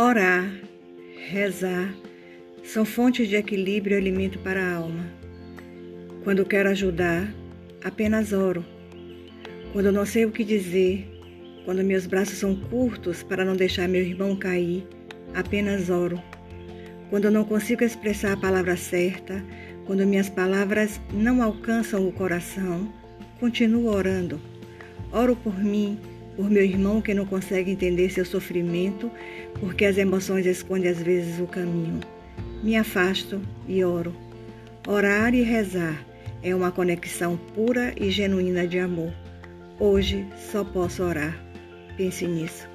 Orar, rezar são fontes de equilíbrio e alimento para a alma. Quando quero ajudar, apenas oro. Quando não sei o que dizer, quando meus braços são curtos para não deixar meu irmão cair, apenas oro. Quando não consigo expressar a palavra certa, quando minhas palavras não alcançam o coração, continuo orando. Oro por mim, por meu irmão que não consegue entender seu sofrimento, porque as emoções escondem às vezes o caminho. Me afasto e oro. Orar e rezar é uma conexão pura e genuína de amor. Hoje só posso orar. Pense nisso.